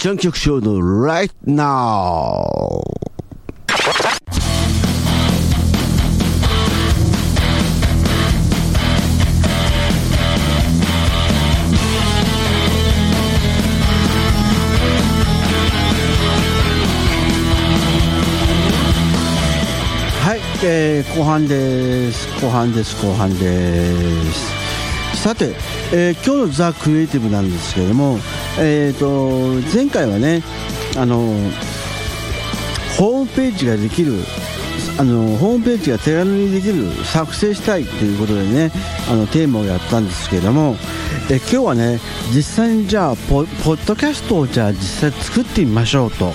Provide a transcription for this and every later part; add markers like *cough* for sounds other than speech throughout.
ちゃん局長の Right Now. はい、えー後半です後半です後半ですさて、えー今日のザ・クリエイティブなんですけれども、えー、と前回はねあのホームページができるあのホームページが手軽にできる作成したいということでねあのテーマをやったんですけれどもえ今日はね実際にじゃあポポッドキャストをじゃあ実際作ってみましょうと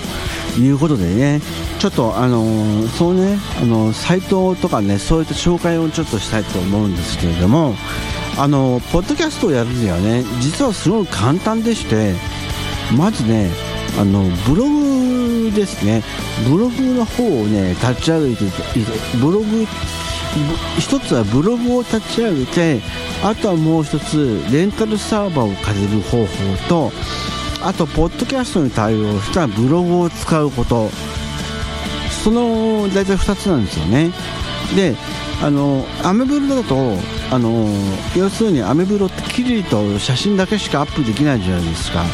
いうことでねちょっとあのそうねあのサイトとかねそういった紹介をちょっとしたいと思うんですけれどもあのポッドキャストをやるにはね実はすごく簡単でしてまずねあのブログですね。ブログの方をね立ち上げてブログ一つはブログを立ち上げてあとはもう一つレンタルサーバーを借りる方法とあとポッドキャストに対応したブログを使うこと。その大体2つなんですよね。であのアメブロだとあの要するにアメブロって記事と写真だけしかアップできないじゃないですか。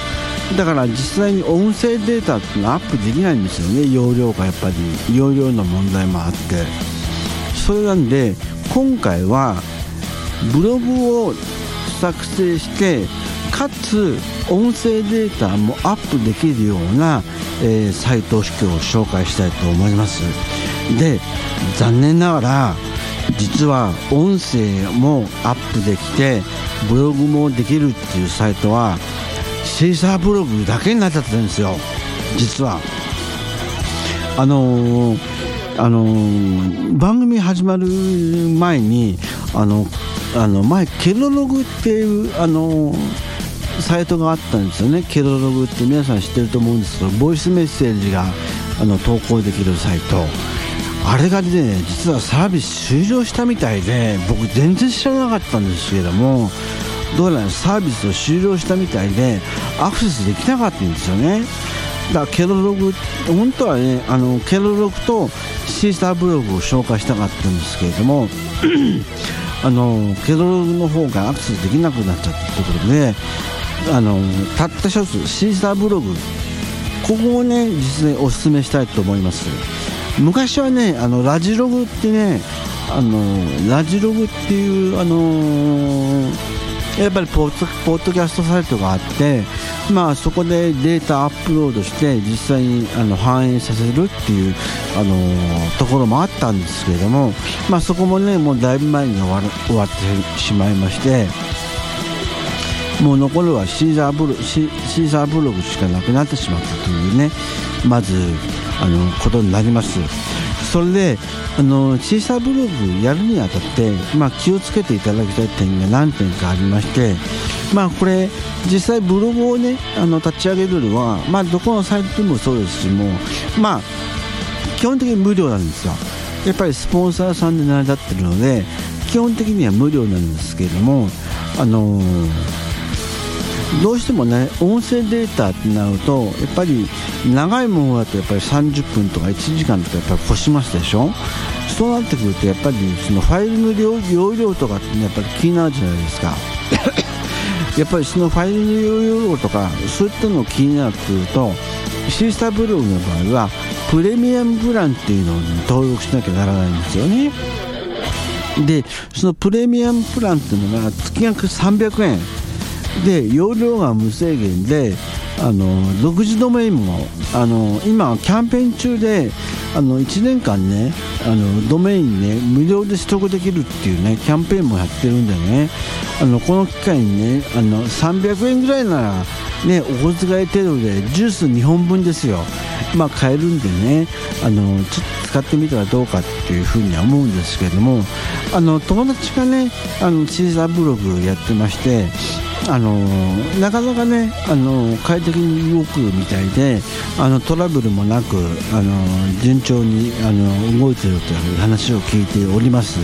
だから実際に音声データっていうのはアップできないんですよね。容量がやっぱり。容量の問題もあって。それなんで今回はブログを作成してかつ音声データもアップできるような、えーサイトを紹介したいと思います。で残念ながら実は音声もアップできてブログもできるっていうサイトはシーサーブログだけになっちゃってるんですよ。実は。あのーあのー番組始まる前にあのあの前ケロログっていうあのーサイトがあったんですよね。ケロログって皆さん知ってると思うんですけどボイスメッセージがあの投稿できるサイト。あれがね実はサービス終了したみたいで僕全然知らなかったんですけどもどうやらサービスを終了したみたいでアクセスできなかったんですよね。だからケロログ本当はねあのケロログとシーサーブログを紹介したかったんですけれども *clears throat* あのケロログの方がアクセスできなくなっちゃったということであのたった一つシーサーブログここをね実にお勧めしたいと思います。昔はねあのラジログってねあのラジログっていうあのやっぱりポッドキャストサイトがあって、まあ、そこでデータアップロードして実際にあの反映させるっていう、あのところもあったんですけれども、まあ、そこもねもうだいぶ前に終わ終わってしまいましてもう残るはシーザーブロシシーザーブログしかなくなってしまったというねまずあのことになります。それであのシーサーブログやるにあたって、まあ、気をつけていただきたい点が何点かありましてまあこれ実際ブログをねあの立ち上げるのは、まあ、どこのサイトでもそうですしもまあ基本的に無料なんですよ。やっぱりスポンサーさんで成り立ってるので基本的には無料なんですけれどもあのどうしてもね音声データってなるとやっぱり長いものだとやっぱり30分とか1時間とかやっぱり越しますでしょ？そうなってくるとやっぱりそのファイルの容量とかって、ね、やっぱり気になるじゃないですか。*coughs* やっぱりそのファイルの容量とかそういったのを気になってくるとシースターブログの場合はプレミアムプランっていうのに登録しなきゃならないんですよね。でそのプレミアムプランっていうのが月額300円で容量が無制限であの独自ドメインもあの今キャンペーン中であの1年間ねあのドメインね無料で取得できるっていうねキャンペーンもやってるんでねあのこの機会にねあの300円ぐらいならねお小遣い程度でジュース2本分ですよ。まあ買えるんでねあのちょっと使ってみたらどうかっていうふうには思うんですけれどもあの友達がねあのシーザーブログやってましてあのなかなかねあの快適に動くみたいであのトラブルもなくあの順調にあの動いてるという話を聞いております。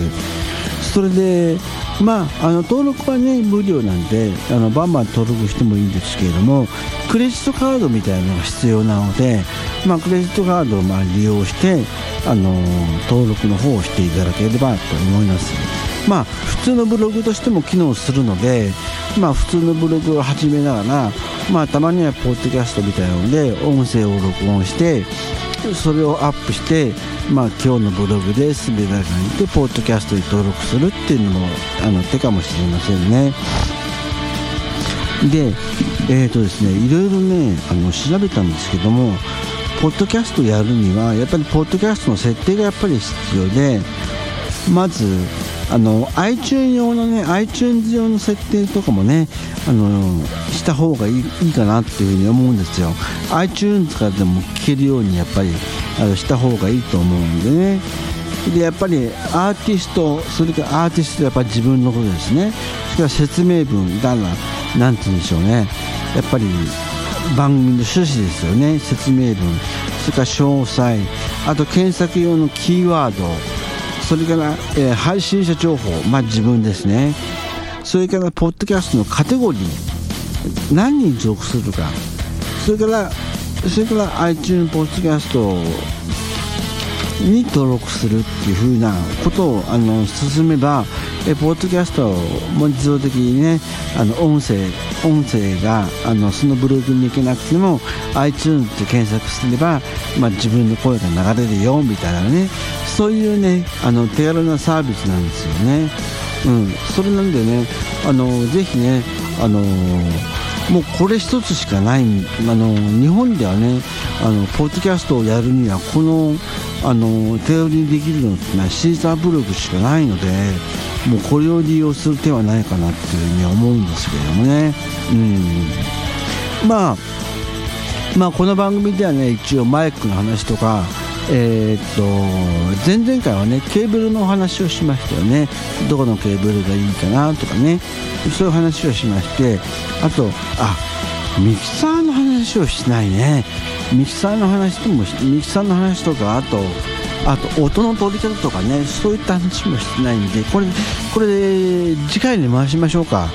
それでまああの登録はね無料なんであのバンバン登録してもいいんですけれどもクレジットカードみたいなのが必要なので、まあ、クレジットカードをまあ利用してあの登録の方をしていただければと思います。まあ普通のブログとしても機能するのでまあ普通のブログを始めながらまあたまにはポッドキャストみたいなので音声を録音してそれをアップして、まあ、今日のブログで滑らかにてポッドキャストに登録するっていうのもあの手かもしれませんね。でえーとですねいろいろねあの調べたんですけどもポッドキャストやるにはやっぱりポッドキャストの設定がやっぱり必要でまずあの iTunes 用のね iTunes 用の設定とかもねあのした方がいいいいかなっていうふうに思うんですよ。iTunes からでも聞けるようにやっぱりあのした方がいいと思うんでね。でやっぱりアーティストそれからアーティストやっぱり自分のことですね。それから説明文だなんて言うんでしょうね。やっぱり番組の趣旨ですよね。説明文。それから詳細。あと検索用のキーワード。それから、えー、配信者情報まあ自分ですね。それからポッドキャストのカテゴリー何人属するか。それからそれから iTunes ポッドキャストに登録するっていうふうなことをあの進めばえポッドキャストも自動的にねあの音声音声があのそのブログに行けなくても iTunes で検索すれば、まあ、自分の声が流れるよみたいなね。そういうねあの手軽なサービスなんですよね。うん、それなんでねあのぜひねあのもうこれ一つしかないあの日本ではねあのポッドキャストをやるにはこのあの手売りにできるのってのはシーザーブログしかないのでもうこれを利用する手はないかなっていうふうに思うんですけどもね。うん。まあまあこの番組ではね一応マイクの話とかえー、っと前々回はねケーブルのお話をしましたよね。どこのケーブルがいいかなとかね。そういう話をしましてあとあミキサーの話をしないね。ミキサーの話ともミキサーの話とかあとあと音の取り方とかね。そういった話もしてないんでこれこれ次回に回しましょうか。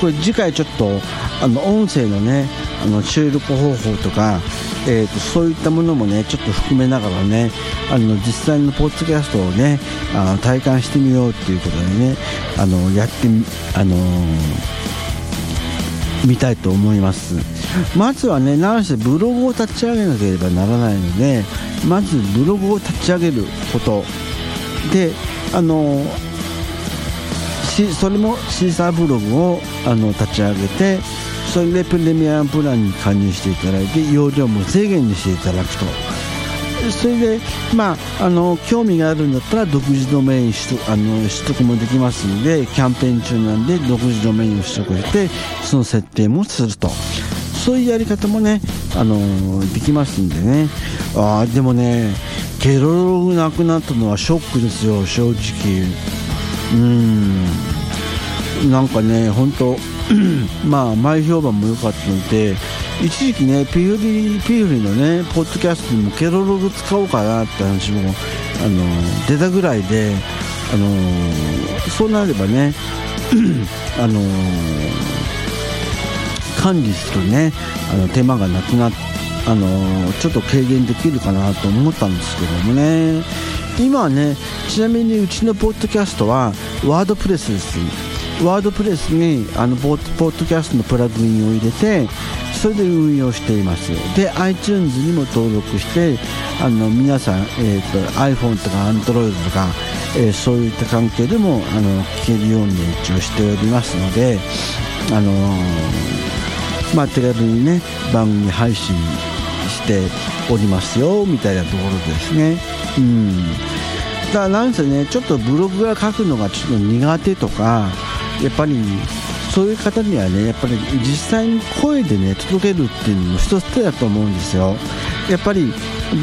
これ次回ちょっとあの音声のねあの収録方法とか、えーと、そういったものもねちょっと含めながらねあの実際のポッドキャストをねあの体感してみようっていうことでねあのやってみあの見たいと思います。まずはね何せブログを立ち上げなければならないのでまずブログを立ち上げること。であのそれもシーサーブログをあの立ち上げてそれでプレミアムプランに加入していただいて容量も制限にしていただくと。それで、まあ、あの興味があるんだったら独自ドメイン取あの取得もできますのでキャンペーン中なんで独自ドメインを取得してその設定もすると。そういうやり方もね、あのできますんでね。あでもねケロログなくなったのはショックですよ正直。うん。なんかね本当 *clears throat* まあ前評判も良かったので一時期ねピフリピフリのねポッドキャストにもケロログ使おうかなって話もあの出たぐらいであのそうなればね *clears throat* あの管理するねあの手間がなくなっあのちょっと軽減できるかなと思ったんですけどもね。今はねちなみにうちのポッドキャストはワードプレスです。ワードプレスにあのポッドキャストのプラグインを入れてそれで運用しています。で iTunes にも登録してあの皆さん、えーと、iPhone とか Android とか、えー、そういった関係でもあの聞けるように一応しておりますのであのー、まあ、手軽にね番組配信しておりますよみたいなところですね。うん。だからなんせねちょっとブログが書くのがちょっと苦手とかやっぱりそういう方にはねやっぱり実際に声でね届けるっていうのも一つ手だと思うんですよ。やっぱり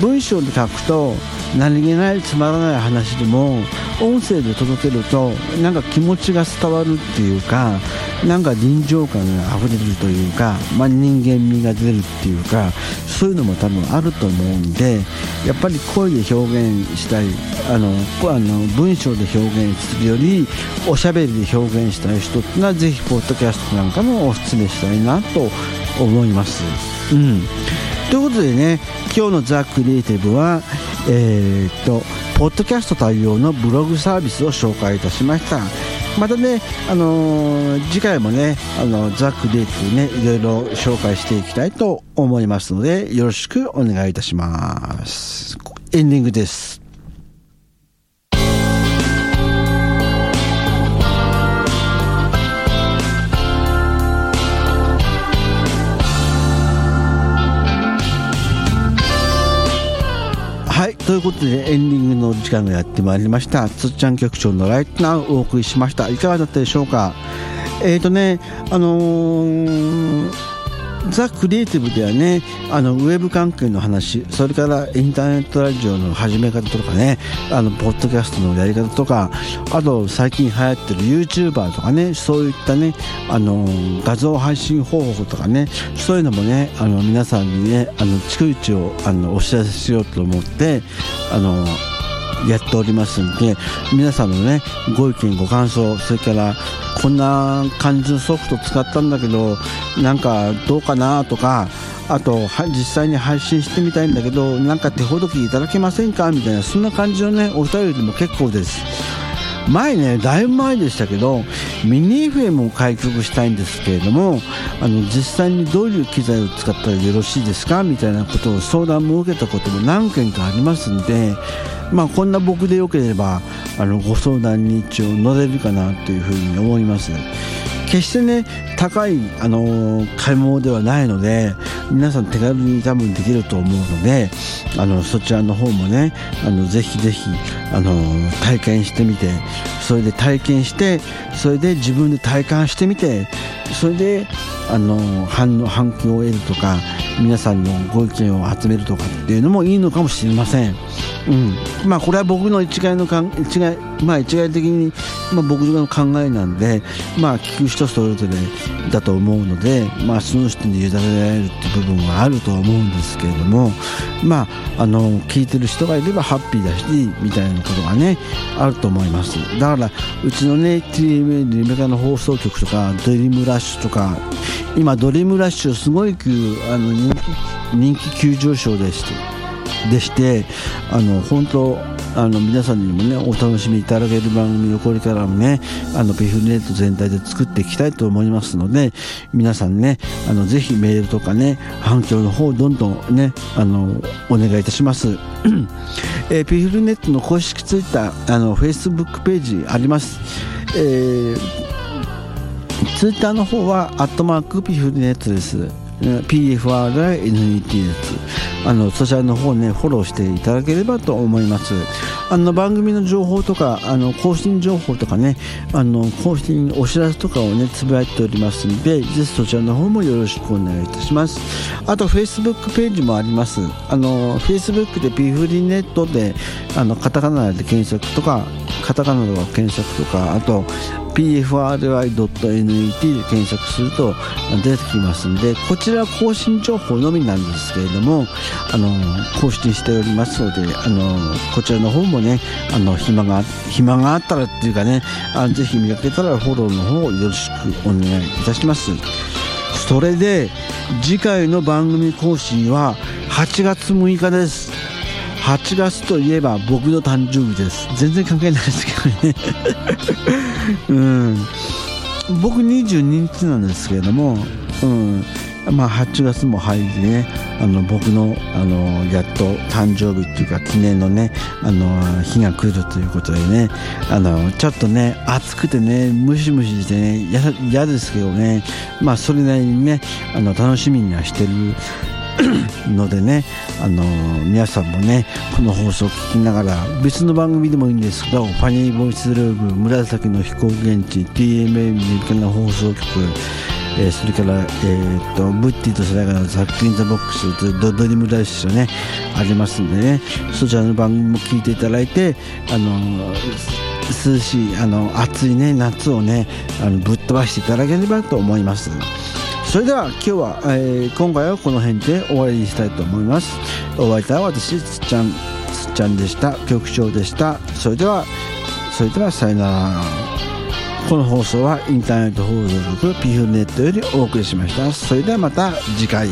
文章で書くと何気ないつまらない話でも音声で届けるとなんか気持ちが伝わるっていうかなんか臨場感があふれるというか、まあ、人間味が出るっていうかそういうのも多分あると思うんでやっぱり声で表現したいあのあの文章で表現するよりおしゃべりで表現したい人っていうのはぜひポッドキャストなんかもお勧めしたいなと思います。うん、ということでね今日の「ザ・クリエイティブは」えー、っとポッドキャスト対応のブログサービスを紹介いたしましたまたね、あのー、次回もね、あのザ・クリエイテにねいろいろ紹介していきたいと思いますのでよろしくお願いいたします。エンディングです。ということでエンディングの時間がやってまいりました。つっちゃん局長のライトナウお送りしました。いかがだったでしょうか？えっ、ー、とねあのーザ・クリエイティブではねあのウェブ関係の話それからインターネットラジオの始め方とかねあのポッドキャストのやり方とかあと最近流行ってる YouTuber とかねそういったねあの画像配信方法とかねそういうのもねあの皆さんにねあの逐一をあのお知らせしようと思ってあのやっておりますんで皆さんのねご意見ご感想それからこんな感じのソフト使ったんだけどなんかどうかなとかあと実際に配信してみたいんだけどなんか手ほどきいただけませんかみたいなそんな感じのねお便りでも結構です。前ねだいぶ前でしたけどミニ FM を開局したいんですけれどもあの実際にどういう機材を使ったらよろしいですかみたいなことを相談も受けたことも何件かありますんでまあ、こんな僕でよければあのご相談に一応乗れるかなというふうに思います。決してね高い、あの買い物ではないので皆さん手軽に多分できると思うのであのそちらの方もねあのぜひぜひ、あの体験してみてそれで体験してそれで自分で体感してみてそれであの反応反響を得るとか皆さんのご意見を集めるとかっていうのもいいのかもしれません。うん。まあ、これは僕の一概のかん一概、まあ、一概的に、まあ、僕の考えなんで、まあ、聞く人それぞれだと思うので、まあ、その人に委ねられるっていう部分はあるとは思うんですけれども、まあ、あの聞いてる人がいればハッピーだしみたいなことがねあると思います。だからうちのね TMA リメカの放送局とかドリームラッシュとか今ドリームラッシュすごいあの人気急上昇でして。でしてあの本当あの皆さんにもねお楽しみいただける番組をこれからもねあのピフネット全体で作っていきたいと思いますので皆さんねあのぜひメールとかね反響の方どんどんねあのお願いいたします、えー、ピフルネットの公式ツイッターあのフェイスブックページあります、えー、ツイッターの方はアットマークピフルネットです。PFRNET ですあのそちらの方ねフォローしていただければと思います。あの番組の情報とかあの更新情報とかねあの更新お知らせとかをねつぶやいておりますのでぜひそちらの方もよろしくお願いいたします。あと Facebook ページもあります。あの Facebook でピフリネットであのカタカナで検索とかカタカナでは検索とかあと pfry.net で検索すると出てきますんでこちら更新情報のみなんですけれどもあの更新しておりますのであのこちらの方もねあの暇が暇があったらっていうかねあぜひ見かけたらフォローの方よろしくお願いいたします。それで次回の番組更新は8月6日です。8月といえば僕の誕生日です。全然関係ないですけどね。*laughs* うん。僕22日なんですけれども、うん。まあ、8月も入りねあの僕のあのやっと誕生日っていうか記念のねあの日が来るということでねあのちょっとね暑くてねムシムシしてね嫌ですけどね。まあそれなりにねあの楽しみにはしてる *coughs* のでね、あの皆さんもねこの放送を聞きながら別の番組でもいいんですけどファニーボイスルーム紫の飛行現地 TMA ミリカの放送局えー、それから、えー、っとブッティと世代のザック・イン・ザ・ボックスとドドリムラッシュねありますんでねそちらの番組も聞いていただいてあの涼しいあの暑いね夏をねあのぶっ飛ばしていただければと思います。それでは今日は、えー、今回はこの辺で終わりにしたいと思います。お相手は私つっちゃんつっちゃんでした。局長でした。それではそれではさよなら。この放送はインターネット放送局 p フネットよりお送りしました。それではまた次回。